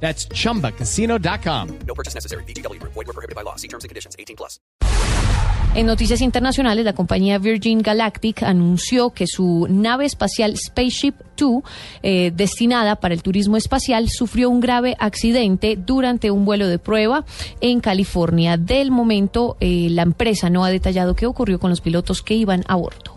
That's chumbacasino.com. No purchase necessary. Void were prohibited by law. See terms and conditions. 18 plus. En noticias internacionales, la compañía Virgin Galactic anunció que su nave espacial Spaceship Two, eh, destinada para el turismo espacial, sufrió un grave accidente durante un vuelo de prueba en California. Del momento, eh, la empresa no ha detallado qué ocurrió con los pilotos que iban a bordo.